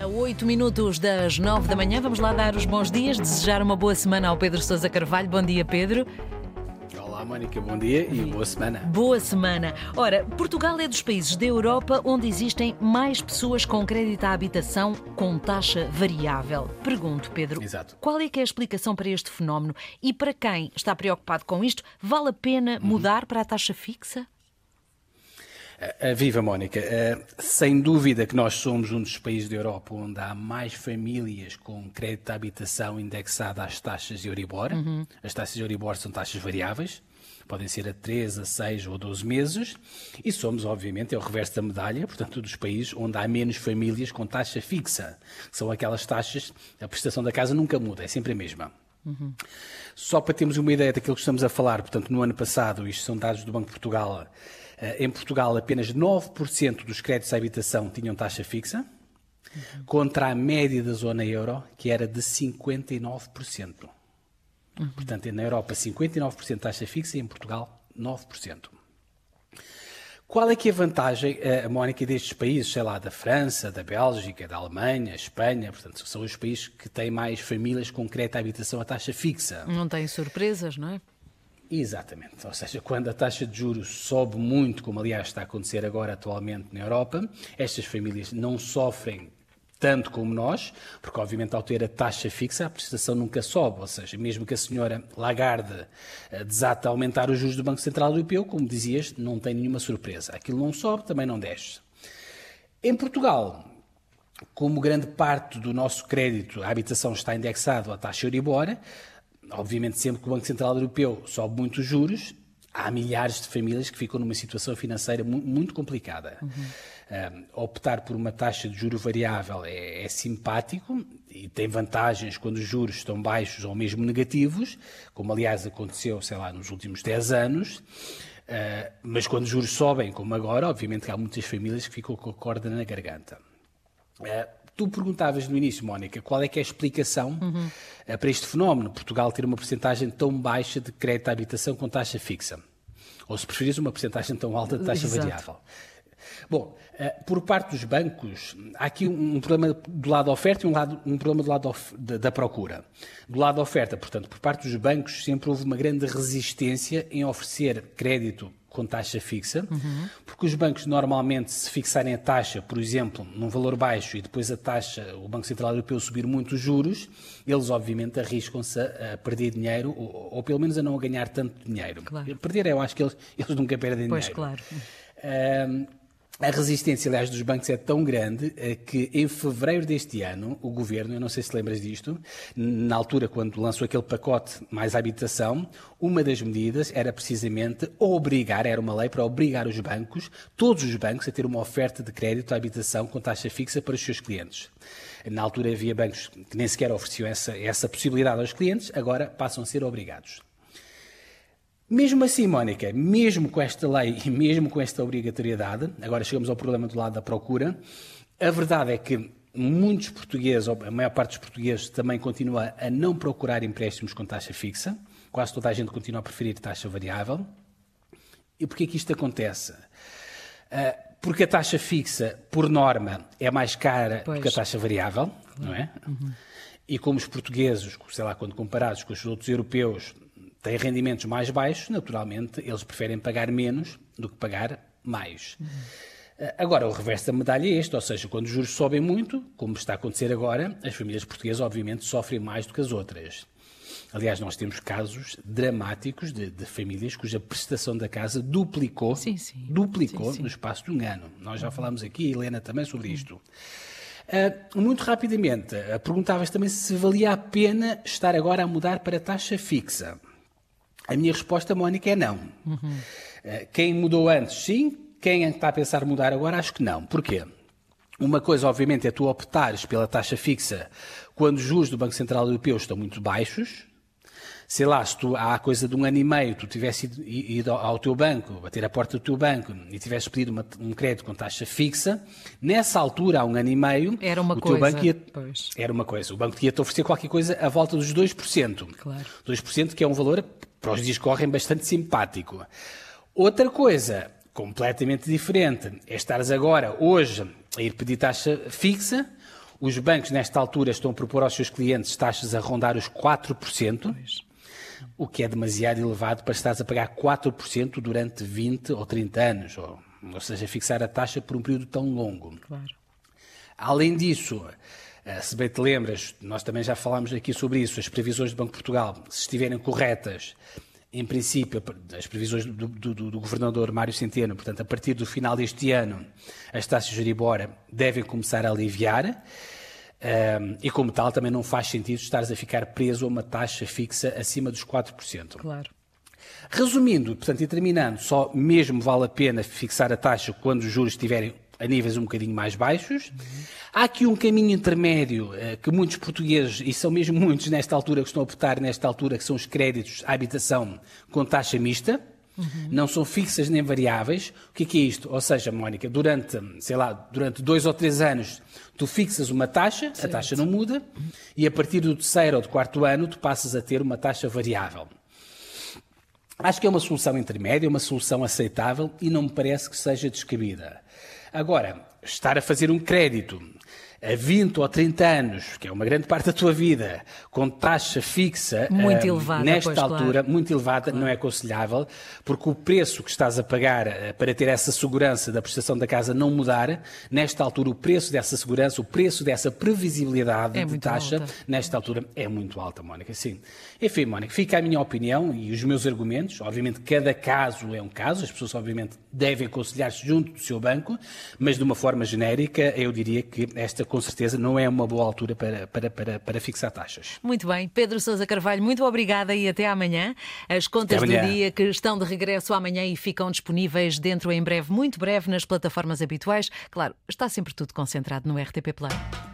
A 8 minutos das 9 da manhã, vamos lá dar os bons dias, desejar uma boa semana ao Pedro Sousa Carvalho. Bom dia, Pedro. Olá, Mónica, bom dia e boa semana. Boa semana. Ora, Portugal é dos países da Europa onde existem mais pessoas com crédito à habitação com taxa variável. Pergunto, Pedro, Exato. qual é que é a explicação para este fenómeno? E para quem está preocupado com isto, vale a pena mudar para a taxa fixa? Uh, viva, Mónica. Uh, sem dúvida que nós somos um dos países da Europa onde há mais famílias com crédito à habitação indexada às taxas de Euribor. Uhum. As taxas de Euribor são taxas variáveis, podem ser a 3, a 6 ou 12 meses. E somos, obviamente, é o reverso da medalha, portanto, dos países onde há menos famílias com taxa fixa. São aquelas taxas, a prestação da casa nunca muda, é sempre a mesma. Uhum. Só para termos uma ideia daquilo que estamos a falar, portanto, no ano passado, isto são dados do Banco de Portugal, eh, em Portugal apenas 9% dos créditos à habitação tinham taxa fixa, uhum. contra a média da zona euro, que era de 59%. Uhum. Portanto, na Europa 59% taxa fixa e em Portugal 9%. Qual é que é a vantagem, a Mónica, destes países, sei lá, da França, da Bélgica, da Alemanha, Espanha, portanto, são os países que têm mais famílias com crédito à habitação a taxa fixa. Não têm surpresas, não é? Exatamente. Ou seja, quando a taxa de juros sobe muito, como aliás está a acontecer agora atualmente na Europa, estas famílias não sofrem tanto como nós, porque obviamente ao ter a taxa fixa a prestação nunca sobe, ou seja, mesmo que a senhora Lagarde eh, desate a aumentar os juros do Banco Central Europeu, como dizias, não tem nenhuma surpresa. Aquilo não sobe, também não desce. Em Portugal, como grande parte do nosso crédito, a habitação está indexado à taxa Euribor, obviamente sempre que o Banco Central Europeu sobe muito os juros, há milhares de famílias que ficam numa situação financeira muito complicada. Uhum. Um, optar por uma taxa de juro variável é, é, simpático e tem vantagens quando os juros estão baixos ou mesmo negativos, como aliás aconteceu, sei lá, nos últimos 10 anos. Uh, mas quando os juros sobem, como agora, obviamente há muitas famílias que ficam com a corda na garganta. Uh, tu perguntavas no início, Mónica, qual é que é a explicação uhum. uh, para este fenómeno, Portugal ter uma porcentagem tão baixa de crédito à habitação com taxa fixa? Ou, se preferires, uma porcentagem tão alta de taxa Exato. variável. Bom, eh, por parte dos bancos, há aqui um problema do lado da oferta e um, lado, um problema do lado da procura. Do lado da oferta, portanto, por parte dos bancos, sempre houve uma grande resistência em oferecer crédito com taxa fixa, uhum. porque os bancos normalmente, se fixarem a taxa, por exemplo, num valor baixo e depois a taxa, o Banco Central Europeu subir muito os juros, eles obviamente arriscam-se a, a, perder dinheiro ou, ou, pelo menos a não ganhar tanto dinheiro. Claro. Perder, eu acho que eles, eles nunca perdem pois, dinheiro. Pois, claro. A resistência, aliás, dos bancos é tão grande eh, que em fevereiro deste ano, o governo, eu não sei se lembras disto, na altura quando lançou aquele pacote mais habitação, uma das medidas era precisamente obrigar, era uma lei para obrigar os bancos, todos os bancos, a ter uma oferta de crédito à habitação com taxa fixa para os seus clientes. Na altura havia bancos que nem sequer ofereciam essa, essa possibilidade aos clientes, agora passam a ser obrigados. Mesmo assim, Mónica, mesmo com esta lei e mesmo com esta obrigatoriedade, agora chegamos ao problema do lado da procura, a verdade é que muitos portugueses, ou a maior parte dos portugueses, também continua a não procurar empréstimos com taxa fixa. Quase toda a gente continua a preferir taxa variável. E porquê que isto acontece? Ah, porque a taxa fixa, por norma, é mais cara pois. do que a taxa variável, não é? Uhum. E como os portugueses, sei lá, quando comparados com os outros europeus, têm rendimentos mais baixos, naturalmente eles preferem pagar menos do que pagar mais. Uhum. Agora, o reverso da medalha é este, ou seja, quando os juros sobem muito, como está a acontecer agora, as famílias portuguesas obviamente sofrem mais do que as outras. Aliás, nós temos casos dramáticos de, de famílias cuja prestação da casa duplicou, sim, sim. duplicou sim, no espaço de um ano. Nós já falámos aqui, Helena, também sobre isto. Uh, muito rapidamente, uh, perguntavas também se valia a pena estar agora a mudar para taxa fixa. A minha resposta, Mónica, é não. Uhum. Quem mudou antes, sim. Quem está a pensar mudar agora, acho que não. Porquê? Uma coisa, obviamente, é tu optares pela taxa fixa quando os juros do Banco Central Europeu estão muito baixos, sei lá, se tu há coisa de um ano e meio, tu tivesse ido, ido ao teu banco, bater a porta do teu banco e tivesse pedido uma, um crédito com taxa fixa, nessa altura, há um ano e meio, era uma o coisa, teu banco ia, pois. era uma coisa. O banco ia-te oferecer qualquer coisa à volta dos 2%. Claro. 2% que é um valor, para os dias que correm, bastante simpático. Outra coisa, completamente diferente, é estares agora, hoje, a ir pedir taxa fixa, Os bancos, nesta altura, estão a propor aos seus clientes taxas a rondar os 4%, pois. o que é demasiado elevado para estares a pagar 4% durante 20 ou 30 anos, ou, ou seja, fixar a taxa por um período tão longo. Claro. Além disso, se bem te lembras, nós também já falámos aqui sobre isso, as previsões do Banco de Portugal, se estiverem corretas, em princípio, as previsões do, do, do, governador Mário Centeno, portanto, a partir do final deste ano, as taxas de Juribora devem começar a aliviar. Um, ehm, e como tal, também não faz sentido estares a ficar preso a uma taxa fixa acima dos 4%. Claro. Resumindo, portanto, e terminando, só mesmo vale a pena fixar a taxa quando os juros estiverem a níveis um bocadinho mais baixos. Há aqui um caminho intermédio eh, que muitos portugueses, e são mesmo muitos nesta altura que estão a optar nesta altura, que são os créditos à habitação com taxa mista. Uhum. Não são fixas nem variáveis. O que é, que é isto? Ou seja, Mónica, durante, sei lá, durante dois ou três anos, tu fixas uma taxa, certo. a taxa não muda, e a partir do terceiro ou do quarto ano, tu passas a ter uma taxa variável. Acho que é uma solução intermédia, uma solução aceitável e não me parece que seja descabida. Agora, estar a fazer um crédito a 20 ou 30 anos, que é uma grande parte da tua vida, com taxa fixa muito uh, elevada, nesta pois, altura, claro. muito elevada, claro. não é aconselhável, porque o preço que estás a pagar uh, para ter essa segurança da prestação da casa não mudar, nesta altura o preço dessa segurança, o preço dessa previsibilidade é de taxa, alta. nesta altura é muito alta, Mónica, sim. Enfim, Mónica, fica a minha opinião e os meus argumentos. Obviamente, cada caso é um caso, as pessoas, obviamente, devem aconselhar-se junto do seu banco, mas de uma forma genérica, eu diria que esta com certeza não é uma boa altura para, para, para, para fixar taxas. Muito bem. Pedro Sousa Carvalho, muito obrigada e até amanhã. As contas amanhã. do dia que estão de regresso amanhã e ficam disponíveis dentro em breve, muito breve, nas plataformas habituais. Claro, está sempre tudo concentrado no RTP Play.